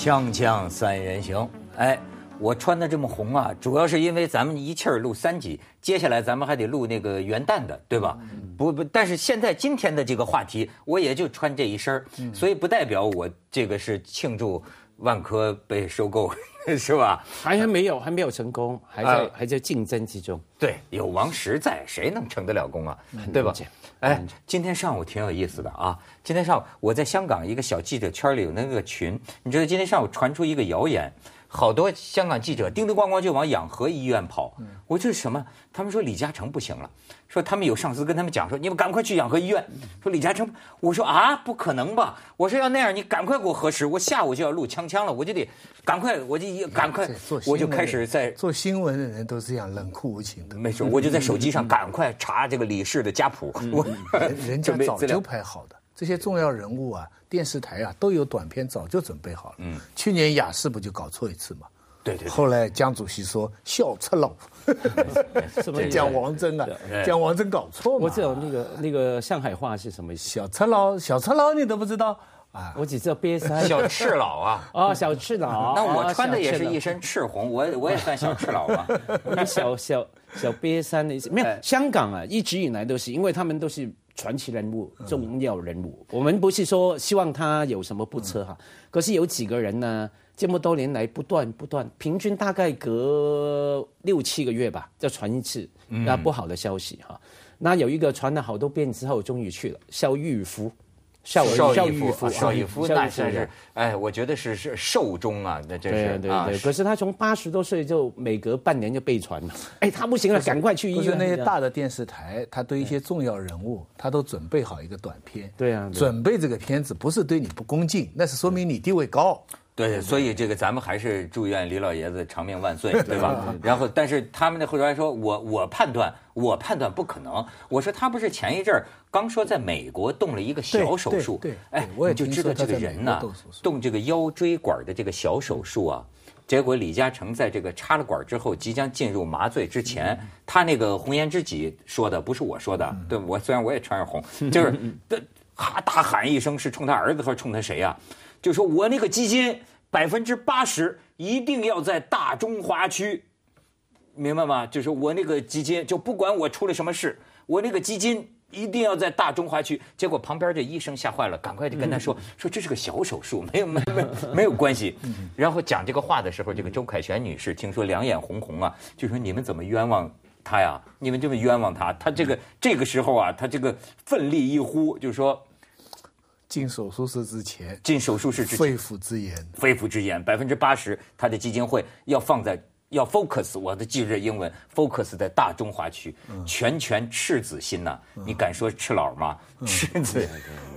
锵锵三人行，哎，我穿的这么红啊，主要是因为咱们一气儿录三集，接下来咱们还得录那个元旦的，对吧？不不，但是现在今天的这个话题，我也就穿这一身儿，所以不代表我这个是庆祝万科被收购，是吧？还还没有，还没有成功，还在、啊还在竞争之中。对，有王石在，谁能成得了功啊？对吧？哎，今天上午挺有意思的啊！今天上午我在香港一个小记者圈里有那个群，你知道今天上午传出一个谣言，好多香港记者叮叮咣咣就往养和医院跑。我这是什么？他们说李嘉诚不行了，说他们有上司跟他们讲说，你们赶快去养和医院。说李嘉诚，我说啊，不可能吧？我说要那样，你赶快给我核实，我下午就要录锵锵了，我就得赶快，我就一赶快我就开始在做新闻的人都是这样冷酷无情的，没错，我就在手机上赶快查这个李氏的家谱，我人人家早就拍好的。这些重要人物啊，电视台啊都有短片早就准备好了。嗯，去年雅士不就搞错一次吗？对对对后来江主席说笑出了，什么讲王真啊，讲王真搞错嘛。我知道那个那个上海话是什么意思，小赤佬，小赤佬你都不知道啊？我只知道瘪三。小赤佬啊。哦，小赤佬。那我哦穿的也是一身赤红，我我也算小赤佬吧。你小小小瘪三的意思，没有哎。香港啊，一直以来都是，因为他们都是传奇人物、重要人物。我们不是说希望他有什么不测哈，可是有几个人呢，这么多年来不断不断，平均大概隔六七个月吧，就传一次那不好的消息哈。那有一个传了好多遍之后，终于去了，肖玉夫。邵邵逸夫，邵逸夫那真是，哎，我觉得是是寿终啊，那真是对对对，可是他从八十多岁就每隔半年就被传了，哎，他不行了，赶快去医院。那些大的电视台，他对一些重要人物，他都准备好一个短片。对啊对啊准备这个片子不是对你不恭敬，那是说明你地位高。对，所以这个咱们还是祝愿李老爷子长命万岁，对吧？然后，但是他们那后来说，我我判断，我判断不可能。我说他不是前一阵儿刚说在美国动了一个小手术，对对哎对，我也你就知道这个人呐国动这个腰椎管的这个小手术啊。结果李嘉诚在这个插了管之后，即将进入麻醉之前，他那个红颜知己说的，不是我说的，对我虽然我也穿上红，就是 他哈大喊一声，是冲他儿子还是冲他谁呀、就说我那个基金百分之八十一定要在大中华区，明白吗？就是我那个基金，就不管我出了什么事，我那个基金一定要在大中华区。结果旁边这医生吓坏了，赶快就跟他说、说这是个小手术，没有没有没有没有关系。然后讲这个话的时候，这个周凯旋女士听说两眼红红啊，就说你们怎么冤枉？他呀，你们这么冤枉他，他这个这个时候啊，他这个奋力一呼，就说进手术室之前，进手术室之前肺腑之言。肺腑之言，百分之八十他的基金会要放在要 focus，我的记着英文 focus 在大中华区，拳拳赤子心呐、你敢说赤佬吗？赤子，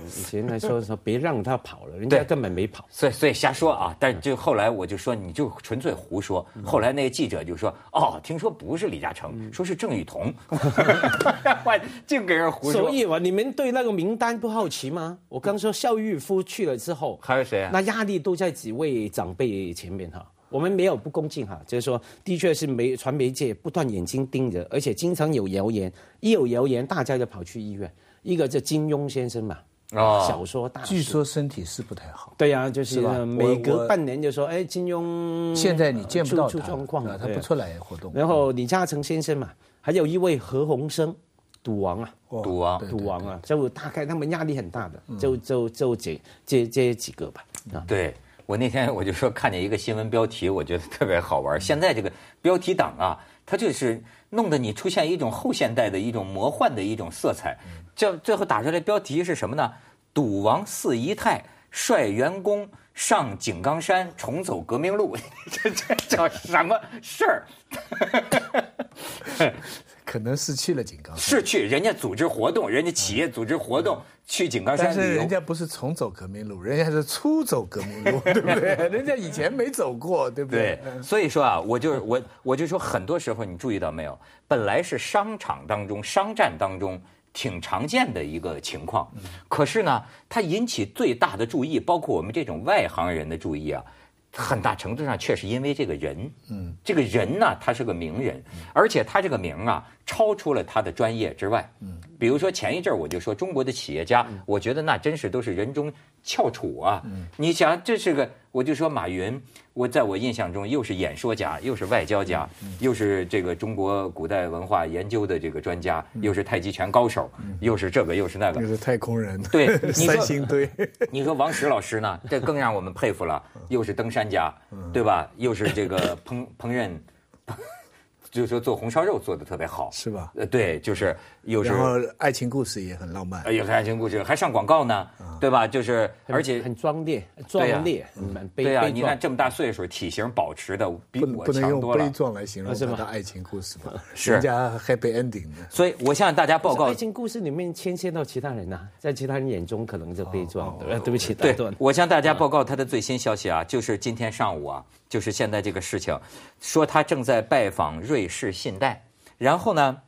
以前还说说别让他跑了，人家根本没跑。所以所以瞎说啊！但就后来我就说你就纯粹胡说。后来那个记者就说哦，听说不是李嘉诚，说是郑裕彤，哇净给人胡说。所以嘛，你们对那个名单不好奇吗？我刚说邵玉夫去了之后，还有谁啊那压力都在几位长辈前面哈。我们没有不恭敬哈，就是说，的确是媒传媒界不断眼睛盯着，而且经常有谣言，一有谣言，大家就跑去医院。一个叫金庸先生嘛，哦小说大师，据说身体是不太好，对呀、就是每隔半年就说，哎，金庸现在你见不到他出出状况了，啊他不出来活动。然后李嘉诚先生嘛，还有一位何鸿燊，赌王啊，哦赌王。对赌王啊，就大概他们压力很大的，就就就这这这几个吧。啊，对我那天我就说看见一个新闻标题，我觉得特别好玩。现在这个标题党啊，它就是弄得你出现一种后现代的一种魔幻的一种色彩。叫最后打出来标题是什么呢？赌王四姨太率员工上井冈山重走革命路，这这叫什么事儿？可能是去了井冈山，是去人家组织活动，人家企业组织活动去井冈山旅游是人。家不是重走革命路，人家是初走革命路，对不对？人家以前没走过，对不对对？，所以说啊，我就是我，我就说，很多时候你注意到没有，本来是商场当中、商战当中挺常见的一个情况，可是呢，它引起最大的注意，包括我们这种外行人的注意啊，很大程度上确实因为这个人，嗯，这个人呢，他是个名人，而且他这个名啊，超出了他的专业之外，嗯，比如说前一阵儿我就说中国的企业家，我觉得那真是都是人中翘楚啊。你想，这是个，我就说马云，我在我印象中又是演说家，又是外交家，又是这个中国古代文化研究的这个专家，又是太极拳高手，又是这个又是那个又。是太空人，对 三星堆，你说王石老师呢？这更让我们佩服了，又是登山家，对吧？又是这个烹烹饪，就是说做红烧肉做的特别好，是吧？呃，对，就是又是然后爱情故事也很浪漫哎，有爱情故事，还上广告呢，对吧？就是而且很壮烈，壮烈，蛮悲对呀，你看。这么大岁数，体型保持的比我不不能用强多了。悲壮来形容啊是吗他的爱情故事吧？是人家 happy ending 的。所以我向大家报告爱，情故事里面牵涉到其他人呐、在其他人眼中可能就悲壮对不起，对。我向大家报告他的最新消息啊，就是今天上午啊，就是现在这个事情，说他正在拜访瑞士信贷，然后呢，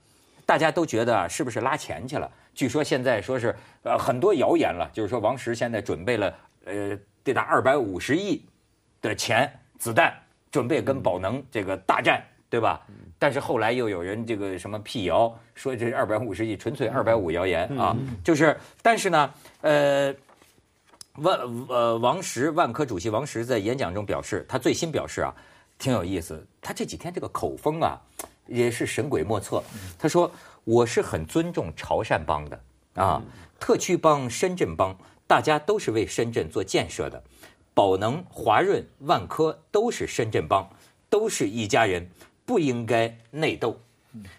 大家都觉得啊，是不是拉钱去了？据说现在说是呃很多谣言了，就是说王石现在准备了呃得达二百五十亿的钱子弹，准备跟宝能这个大战，对吧？但是后来又有人这个什么辟谣，说这二百五十亿纯粹二百五谣言啊，就是但是呢，呃。万呃，王石万科主席王石在演讲中表示，他最新表示啊，挺有意思。他这几天这个口风啊，也是神鬼莫测。他说：“我是很尊重潮汕帮的啊，特区帮、深圳帮，大家都是为深圳做建设的。宝能、华润、万科都是深圳帮，都是一家人，不应该内斗。”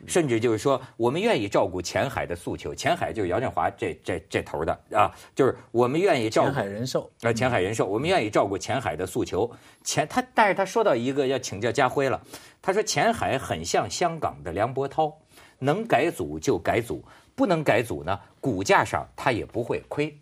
甚至就是说，我们愿意照顾前海的诉求。前海就是姚振华这这这头的啊，就是我们愿意照顾前海人寿，呃，前海人寿，我们愿意照顾前海的诉求。前他，但是他说到一个要请教家辉了，他说前海很像香港的梁伯涛，能改组就改组，不能改组呢，股价上他也不会亏。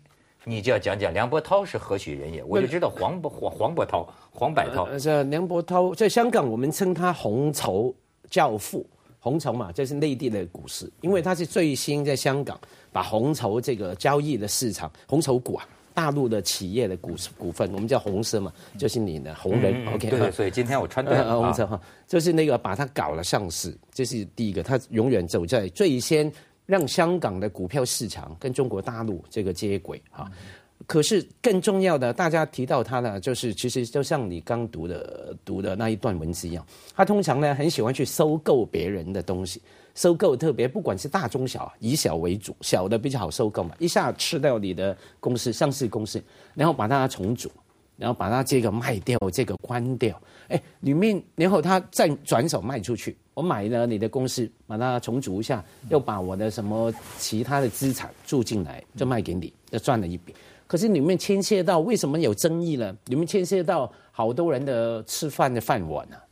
你就要讲讲梁伯涛是何许人也，我就知道黄伯黄黄伯涛、黄百涛，呃，这梁伯涛在香港，我们称他红筹教父。红筹嘛，这是内地的股市，因为它是最新在香港把红筹这个交易的市场，红筹股啊，大陆的企业的股股份，我们叫红色嘛，就是你的红人、嗯 o k 对对，所以今天我穿对呃，了 啊红色哈，就是那个把它搞了上市，这是第一个，它永远走在最先让香港的股票市场跟中国大陆这个接轨哈。可是更重要的，大家提到他呢，就是其实就像你刚读的读的那一段文字一样，他通常呢很喜欢去收购别人的东西，收购特别不管是大中小，以小为主，小的比较好收购嘛，一下吃掉你的公司上市公司，然后把它重组，然后把它这个卖掉，这个关掉，哎，里面然后他再转手卖出去，我买了你的公司，把它重组一下，又把我的什么其他的资产注进来，就卖给你，就赚了一笔。可是里面牵涉到为什么有争议呢？里面牵涉到好多人的吃饭的饭碗啊。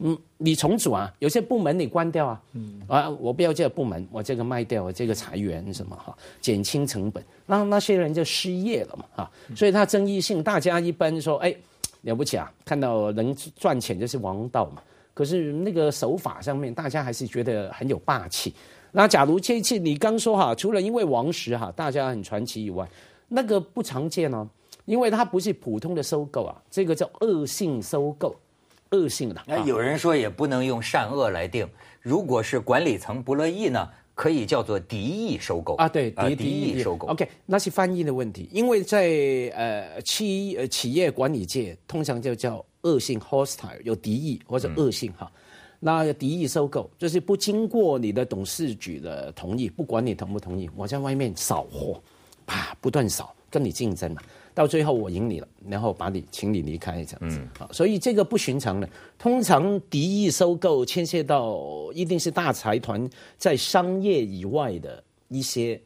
嗯，你重组啊，有些部门你关掉啊，嗯啊，我不要这个部门，我这个卖掉，我这个裁员什么哈，减轻成本，那那些人就失业了嘛哈，所以它争议性，大家一般说，哎，了不起啊，看到能赚钱就是王道嘛。可是那个手法上面，大家还是觉得很有霸气。那假如这一次你刚说哈，除了因为王石哈，大家很传奇以外，那个不常见哦，因为它不是普通的收购啊，这个叫恶性收购，恶性的。那有人说也不能用善恶来定，如果是管理层不乐意呢，可以叫做敌意收购啊，对，敌敌意收购。OK，那是翻译的问题，因为在呃企呃企业管理界，通常就叫恶性 hostile，有敌意或者恶性哈。那敌意收购就是不经过你的董事局的同意，不管你同不同意，我在外面扫货，啪不断扫，跟你竞争嘛，到最后我赢你了，然后把你请你离开这样子。啊，所以这个不寻常的。通常敌意收购牵涉到一定是大财团在商业以外的一些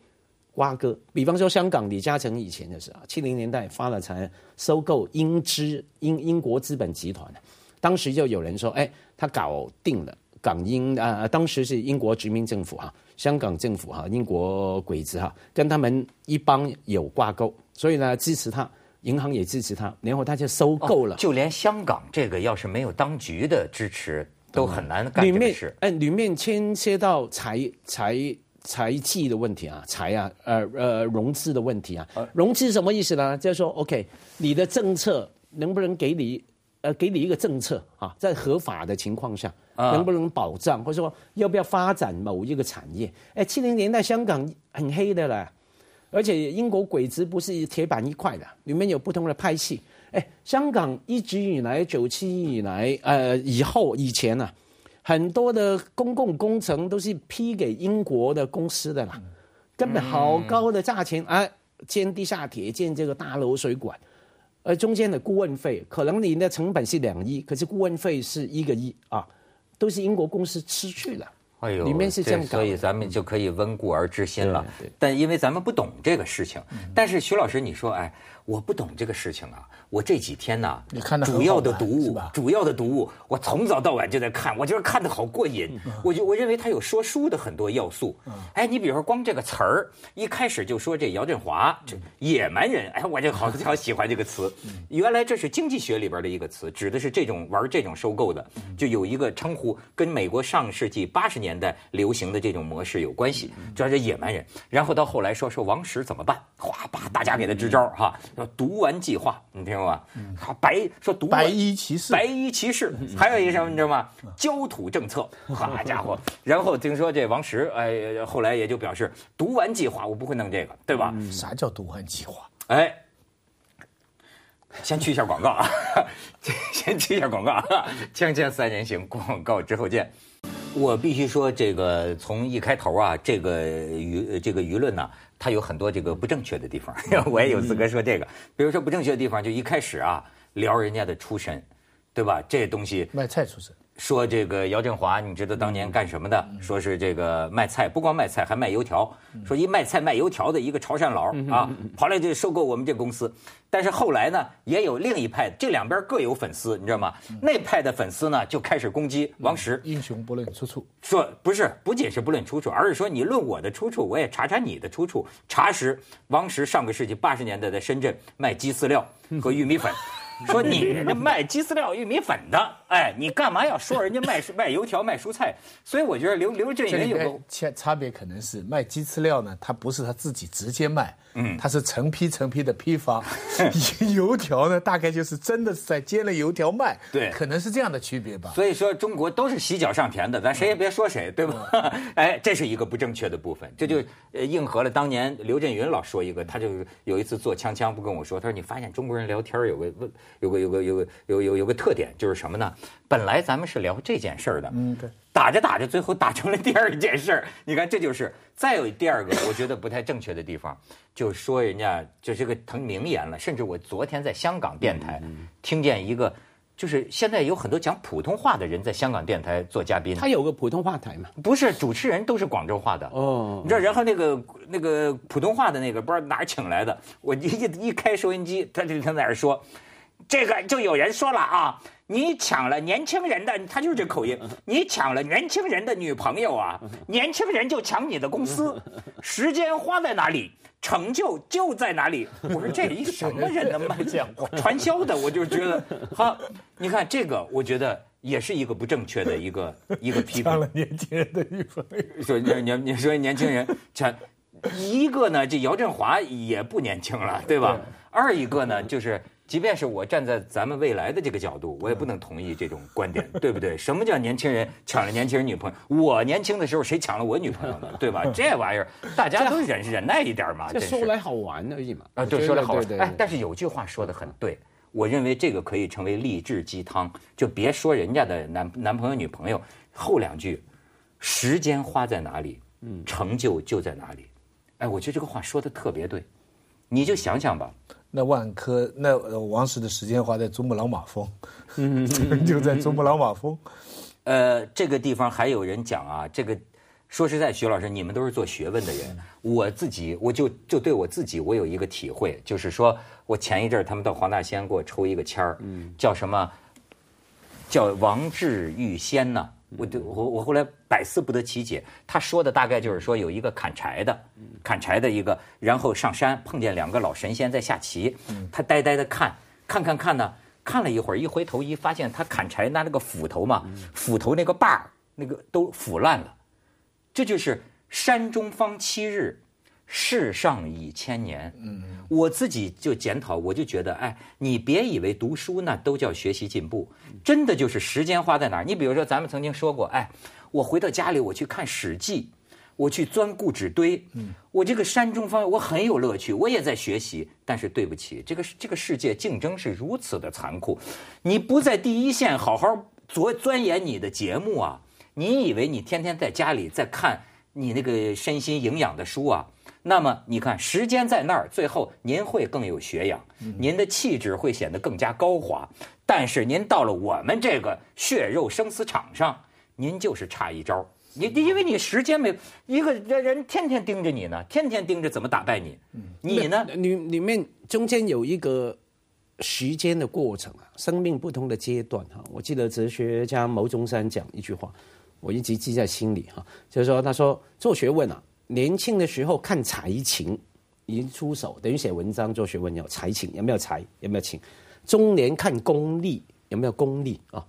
瓜葛，比方说香港李嘉诚以前的时候，七零年代发了财收购英资英英国资本集团，当时就有人说，哎，他搞定了港英啊、呃，当时是英国殖民政府哈，香港政府哈，英国鬼子哈，跟他们一帮有挂钩，所以呢支持他，银行也支持他，然后他就收购了。哦、就连香港这个要是没有当局的支持，都很难干里面这个事。哎，里面牵涉到财财财技的问题啊，财啊，呃呃融资的问题啊。融资什么意思呢？就是说，OK，你的政策能不能给你呃给你一个政策啊，在合法的情况下，啊能不能保障，或者说要不要发展某一个产业？哎，七零年代香港很黑的了。而且英国鬼子不是铁板一块的，里面有不同的派系。哎，香港一直以来，九七以来，呃，以后以前呢、很多的公共工程都是批给英国的公司的啦，根本好高的价钱啊，建地下铁、建这个大楼水管，而中间的顾问费，可能你的成本是两亿，可是顾问费是一个亿啊，都是英国公司吃去了。哎呦，里面是这样搞所以咱们就可以温故而知新了。但因为咱们不懂这个事情，但是徐老师，你说，哎，我不懂这个事情啊，我这几天呢，你看主要的读物，主要的读物，我从早到晚就在看，我就是看的好过瘾。我就我认为它有说书的很多要素。哎，你比如说光这个词儿，一开始就说这姚振华这野蛮人，哎，我就好好喜欢这个词。原来这是经济学里边的一个词，指的是这种玩这种收购的，就有一个称呼跟美国上世纪八十年代流行的这种模式有关系，叫这野蛮人。然后到后来说说王石怎么办，哗吧，大家给他支招哈，叫毒丸计划，你听过吗？好白说读完白衣骑士白衣骑士，还有一个什么你知道吗？焦土政策，好家伙！然后听说这王石，哎，后来也就表示毒丸计划，我不会弄这个，对吧？啥叫毒丸计划？哎，先去一下广告啊，先去一下广告啊，锵锵三人行，广告之后见。我必须说，这个从一开头啊，这个舆这个舆论呢，它有很多这个不正确的地方，我也有资格说这个。比如说不正确的地方，就一开始啊聊人家的出身，对吧？这东西卖菜出身，说这个姚振华，你知道当年干什么的？说是这个卖菜，不光卖菜，还卖油条。说一卖菜卖油条的一个潮汕佬啊，跑来就收购我们这公司。但是后来呢，也有另一派，这两边各有粉丝，你知道吗？那派的粉丝呢，就开始攻击王石，英雄不论出处。说不是，不仅是不论出处，而是说你论我的出处，我也查查你的出处。查实王石上个世纪八十年代在深圳卖鸡饲料和玉米粉。说你这卖鸡饲料、玉米粉的，哎，你干嘛要说人家卖卖油条、卖蔬菜？所以我觉得刘刘震云有个差差别可能是卖鸡饲料呢，他不是他自己直接卖，嗯，他是成批成批的批发。油条呢，大概就是真的是在煎了油条卖，对可能是这样的区别吧。所以说中国都是洗脚上田的，咱谁也别说谁，对吧？哎，这是一个不正确的部分，这就呃应和了当年刘震云老说一个，他就有一次做锵锵不跟我说，他说你发现中国人聊天有个问有个有个有个有有有个特点，就是什么呢？本来咱们是聊这件事儿的，嗯，对，打着打着，最后打成了第二件事儿。你看，这就是再有第二个，我觉得不太正确的地方，就说人家这是个成名言了。甚至我昨天在香港电台听见一个，就是现在有很多讲普通话的人在香港电台做嘉宾，他有个普通话台嘛？不是主持人都是广州话的。哦你，知道，然后那个那个普通话的那个不知道哪儿请来的，我一一一开收音机，他就他在那儿说，这个就有人说了啊，你抢了年轻人的，他就是这口音，你抢了年轻人的女朋友啊，年轻人就抢你的公司，时间花在哪里？成就就在哪里？我说这一什么人呢？卖讲话传销的，我就觉得，好，你看这个，我觉得也是一个不正确的一个一个批评抢。了年轻人的女朋友。说你说年轻人，抢一个呢，这姚振华也不年轻了，对吧？二一个呢，就是即便是我站在咱们未来的这个角度，我也不能同意这种观点，对不对？什么叫年轻人抢了年轻人女朋友？我年轻的时候谁抢了我女朋友呢？对吧？这玩意儿大家都忍忍耐一点嘛，这说来好玩而已嘛。啊，对，说来好玩。哎，但是有句话说的很对，我认为这个可以成为励志鸡汤，就别说人家的男男朋友女朋友，后两句，时间花在哪里，嗯，成就就在哪里。哎，我觉得这个话说的特别对，你就想想吧，那万科，那呃王石的时间花在珠穆朗玛峰，就在珠穆朗玛峰。呃，这个地方还有人讲啊，这个说实在，徐老师，你们都是做学问的人，我自己我就就对我自己，我有一个体会，就是说我前一阵儿他们到黄大仙给我抽一个签儿，叫什么？叫王志玉仙呐。我就我我后来百思不得其解，他说的大概就是说有一个砍柴的，砍柴的一个，然后上山碰见两个老神仙在下棋，他呆呆的看，看看看呢，看了一会儿，一回头一发现他砍柴拿那个斧头嘛，斧头那个把儿那个都腐烂了，这就是山中方七日，世上已千年。嗯，我自己就检讨，我就觉得，哎，你别以为读书那都叫学习进步，真的就是时间花在哪儿。你比如说，咱们曾经说过，哎，我回到家里，我去看《史记》，我去钻故纸堆，嗯我这个山中方我很有乐趣，我也在学习。但是对不起，这个这个世界竞争是如此的残酷，你不在第一线好好钻钻研你的节目啊，你以为你天天在家里在看你那个身心营养的书啊？那么你看，时间在那儿，最后您会更有学养，您的气质会显得更加高华。但是您到了我们这个血肉生死场上，您就是差一招。你因为你时间没一个人人天天盯着你呢，天天盯着怎么打败你。你呢？里里面中间有一个时间的过程啊，生命不同的阶段哈。我记得哲学家牟中山讲一句话，我一直记在心里哈，就是说他说做学问啊，年轻的时候看才情，一出手等于写文章做学问有才情，有没有才有没有情？中年看功力有没有功力啊？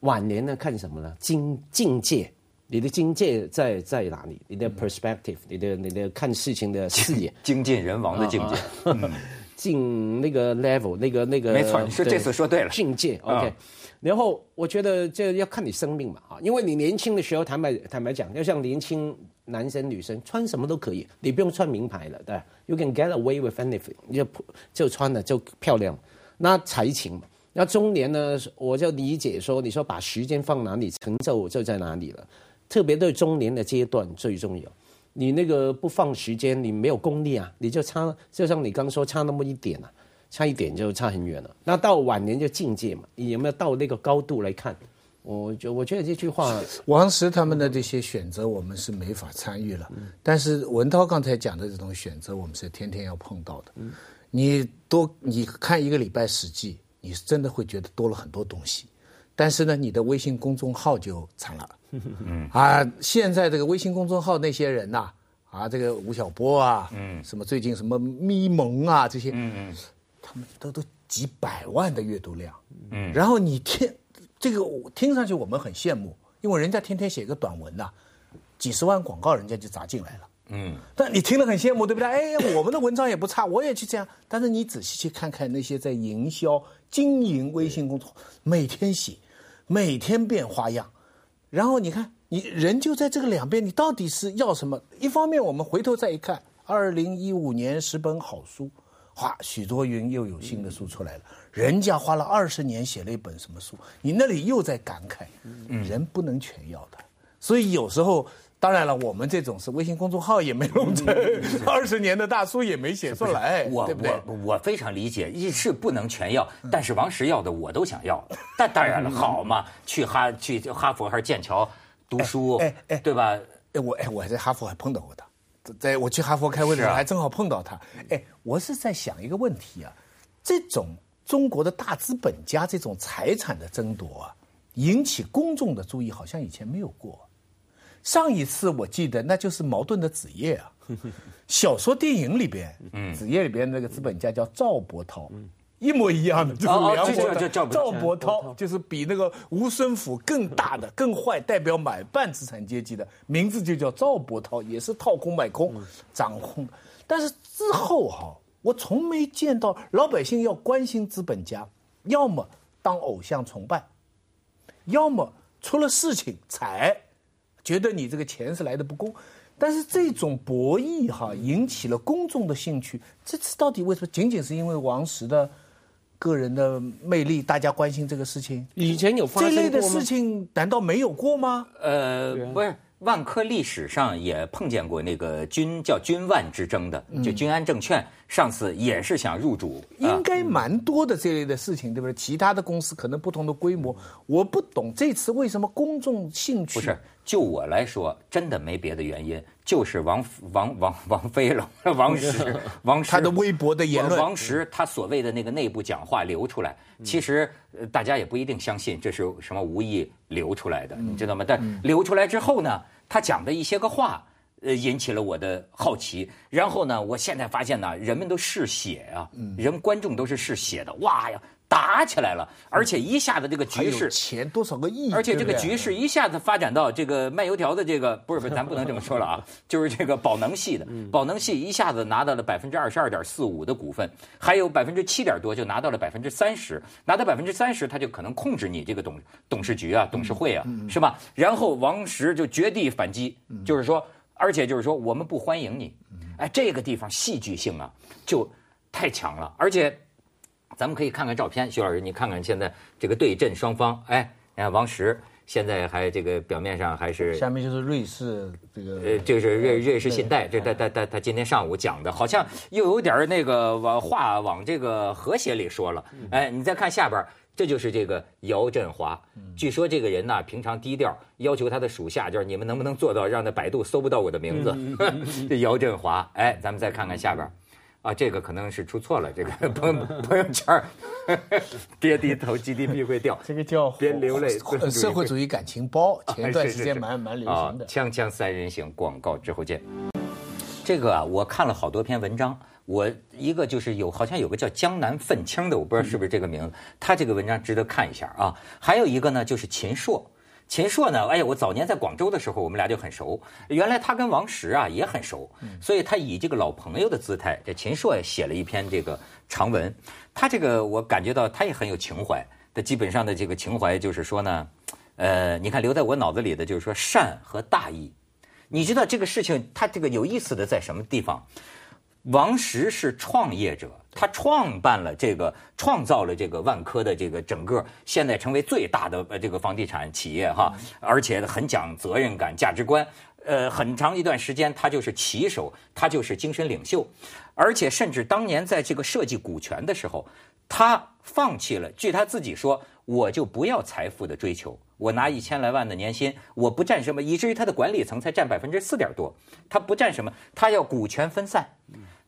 晚年呢看什么呢？境境界。你的境界在在哪里？你的 perspective，你的你的看事情的视野，精尽人亡的境界，进那个 level，那个那个，没错，你说这次说对了，境界 OK。然后我觉得这要看你生命嘛，啊，因为你年轻的时候，坦白坦白讲，要像年轻男生女生穿什么都可以，你不用穿名牌了，对，You can get away with anything，你就就穿的就漂亮，那才情嘛。那中年呢，我就理解说，你说把时间放哪里，成就就在哪里了。特别对中年的阶段最重要，你那个不放时间，你没有功力啊，你就差，就像你刚说差那么一点啊，差一点就差很远了。那到晚年就境界嘛，你有没有到那个高度来看？我觉我觉得这句话，王石他们的这些选择，我们是没法参与了。但是文涛刚才讲的这种选择，我们是天天要碰到的。你多你看一个礼拜《史记》，你是真的会觉得多了很多东西。但是呢，你的微信公众号就惨了。嗯啊，现在这个微信公众号那些人呐，啊，这个吴晓波啊，嗯，什么最近什么咪蒙啊这些，嗯嗯，他们都都几百万的阅读量，嗯，然后你听这个听上去我们很羡慕，因为人家天天写个短文呐，几十万广告人家就砸进来了，嗯，但你听了很羡慕，对不对？哎，我们的文章也不差，我也去这样。但是你仔细去看看那些在营销经营微信公众号，每天写，每天变花样。然后你看，你人就在这个两边，你到底是要什么？一方面，我们回头再一看，二零一五年十本好书，哗，许多云又有新的书出来了。人家花了二十年写了一本什么书，你那里又在感慨，人不能全要的。所以有时候，当然了，我们这种是微信公众号也没弄成，二十年的大书也没写出来，对不对？我我非常理解，一是不能全要，但是王石要的我都想要。但当然了，好嘛，去哈去哈佛还是剑桥读书，哎哎，对吧？哎我哎我在哈佛还碰到过他，在我去哈佛开会的时候还正好碰到他。哎，我是在想一个问题啊，这种。中国的大资本家这种财产的争夺啊，引起公众的注意，好像以前没有过。上一次我记得，那就是矛盾的子夜啊，小说电影里边，子夜里边那个资本家叫赵伯韬，一模一样的，就是梁伯赵伯涛，就是比那个吴孙府更大的、更坏，代表买办资产阶级的名字就叫赵伯涛，也是套空买空掌控。但是之后哈。我从没见到老百姓要关心资本家，要么当偶像崇拜，要么出了事情才觉得你这个钱是来的不公。但是这种博弈哈引起了公众的兴趣。这次到底为什么？仅仅是因为王石的个人的魅力，大家关心这个事情？以前有这类的事情，难道没有过吗？呃，不是。万科历史上也碰见过那个军叫军万之争的，就君安证券上次也是想入主，应该蛮多的这类的事情，对不对？其他的公司可能不同的规模，我不懂这次为什么公众兴趣不是。就我来说，真的没别的原因，就是王王王王菲了，王石 王石他的微博的言论，王石他所谓的那个内部讲话流出来，其实大家也不一定相信这是什么无意流出来的，你知道吗？但流出来之后呢，他讲的一些个话，呃，引起了我的好奇。然后呢，我现在发现呢，人们都嗜血啊，人观众都是嗜血的，哇呀！打起来了，而且一下子这个局势钱多少个亿，而且这个局势一下子发展到这个卖油条的这个不是不是，咱不能这么说了啊，就是这个宝能系的，宝能系一下子拿到了百分之二十二点四五的股份，还有百分之七点多就拿到了百分之三十，拿到百分之三十他就可能控制你这个董董事局啊、董事会啊，是吧？然后王石就绝地反击，就是说。而且就是说我们不欢迎你。哎，这个地方戏剧性啊，就太强了。而且，咱们可以看看照片，徐老师，你看看现在这个对阵双方。哎，你看王石现在还这个表面上还是下面就是瑞士这个，呃，这个是瑞瑞士信贷，这他他他他今天上午讲的，好像又有点那个往话往这个和谐里说了。哎，你再看下边。这就是这个姚振华，据说这个人呢平常低调，要求他的属下就是你们能不能做到让那百度搜不到我的名字？这姚振华，哎，咱们再看看下边，啊，这个可能是出错了，这个 朋朋友圈别 低头 GDP 会掉，这个叫别流泪，社会主义感情包，前段时间蛮蛮流行的。锵锵三人行，广告之后见。这个啊，我看了好多篇文章。我一个就是有，好像有个叫江南愤青的，我不知道是不是这个名字。他这个文章值得看一下啊。还有一个呢，就是秦朔。秦朔呢，哎呀，我早年在广州的时候，我们俩就很熟。原来他跟王石啊也很熟，所以他以这个老朋友的姿态，这秦朔也写了一篇这个长文。他这个我感觉到他也很有情怀。他基本上的这个情怀就是说呢，呃，你看留在我脑子里的就是说善和大义。你知道这个事情他这个有意思的在什么地方？王石是创业者，他创办了这个，创造了这个万科的这个整个，现在成为最大的呃这个房地产企业哈，而且很讲责任感、价值观。呃，很长一段时间他就是旗手，他就是精神领袖，而且甚至当年在这个设计股权的时候，他放弃了。据他自己说，我就不要财富的追求，我拿一千来万的年薪，我不占什么，以至于他的管理层才占百分之四点多，他不占什么，他要股权分散。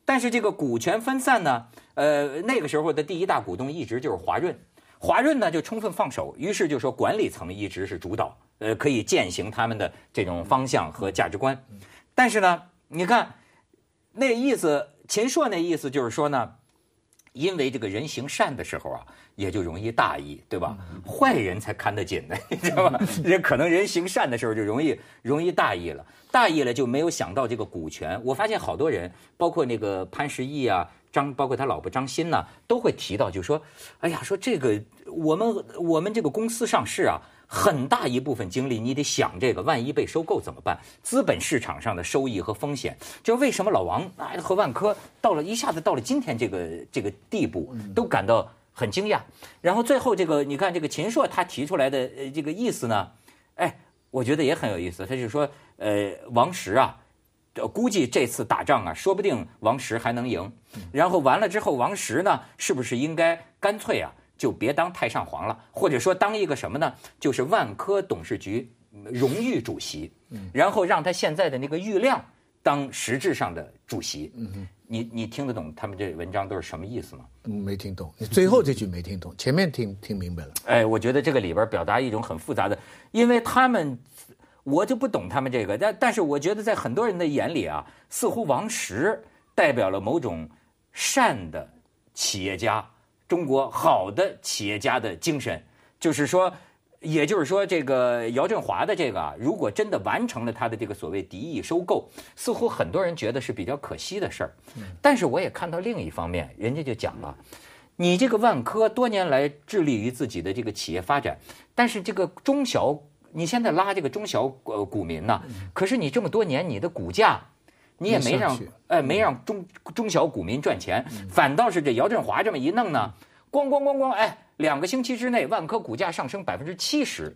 但是这个股权分散呢，呃，那个时候的第一大股东一直就是华润，华润呢就充分放手，于是就说管理层一直是主导，呃，可以践行他们的这种方向和价值观。但是呢，你看那意思，秦朔那意思就是说呢，因为这个人行善的时候啊。也就容易大意，对吧？坏人才看得紧的，你知道吧？人可能人行善的时候就容易容易大意了，大意了就没有想到这个股权。我发现好多人，包括那个潘石屹啊，张，包括他老婆张欣呢，都会提到，就说，哎呀，说这个我们我们这个公司上市啊，很大一部分精力你得想这个，万一被收购怎么办？资本市场上的收益和风险，就为什么老王和万科到了一下子到了今天这个这个地步，都感到。很惊讶，然后最后这个你看这个秦朔他提出来的呃这个意思呢，哎，我觉得也很有意思。他就说，呃，王石啊，估计这次打仗啊，说不定王石还能赢。然后完了之后，王石呢，是不是应该干脆啊，就别当太上皇了，或者说当一个什么呢？就是万科董事局荣誉主席，然后让他现在的那个郁亮当实质上的主席。你你听得懂他们这文章都是什么意思吗？没听懂，你最后这句没听懂，前面听听明白了。哎，我觉得这个里边表达一种很复杂的，因为他们我就不懂他们这个，但但是我觉得在很多人的眼里啊，似乎王石代表了某种善的企业家，中国好的企业家的精神，就是说。也就是说，这个姚振华的这个啊，如果真的完成了他的这个所谓敌意收购，似乎很多人觉得是比较可惜的事儿。但是我也看到另一方面，人家就讲了，你这个万科多年来致力于自己的这个企业发展，但是这个中小，你现在拉这个中小呃股民呢，可是你这么多年你的股价，你也没让哎没让中中小股民赚钱，反倒是这姚振华这么一弄呢，咣咣咣咣哎。两个星期之内，万科股价上升百分之七十。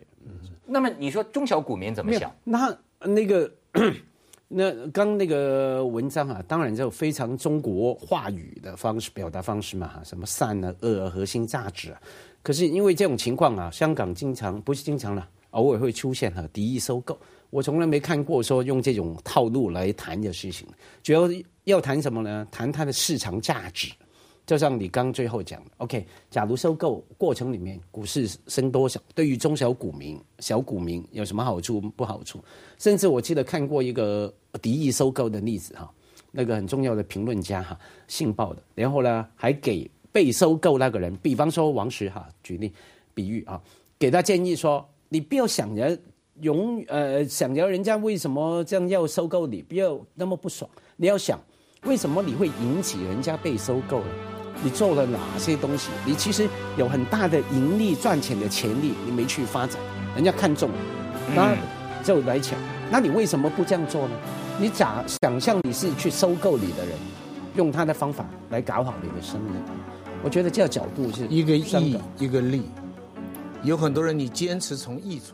那么你说中小股民怎么想？那那个那刚那个文章啊，当然就非常中国话语的方式表达方式嘛，哈，什么善啊、恶啊、核心价值啊。可是因为这种情况啊，香港经常不是经常了，偶尔会出现哈敌意收购。我从来没看过说用这种套路来谈的事情。主要要谈什么呢？谈它的市场价值。就像你刚最后讲的，OK，假如收购过程里面股市升多少，对于中小股民、小股民有什么好处不好处？甚至我记得看过一个敌意收购的例子哈，那个很重要的评论家哈，信报的，然后呢还给被收购那个人，比方说王石哈，举例比喻啊，给他建议说，你不要想着永呃想着人家为什么这样要收购你，不要那么不爽，你要想为什么你会引起人家被收购了？你做了哪些东西？你其实有很大的盈利赚钱的潜力，你没去发展，人家看中，那就来抢。那你为什么不这样做呢？你假想象你是去收购你的人，用他的方法来搞好你的生意，我觉得这个角度是一个义一个利，有很多人你坚持从义出。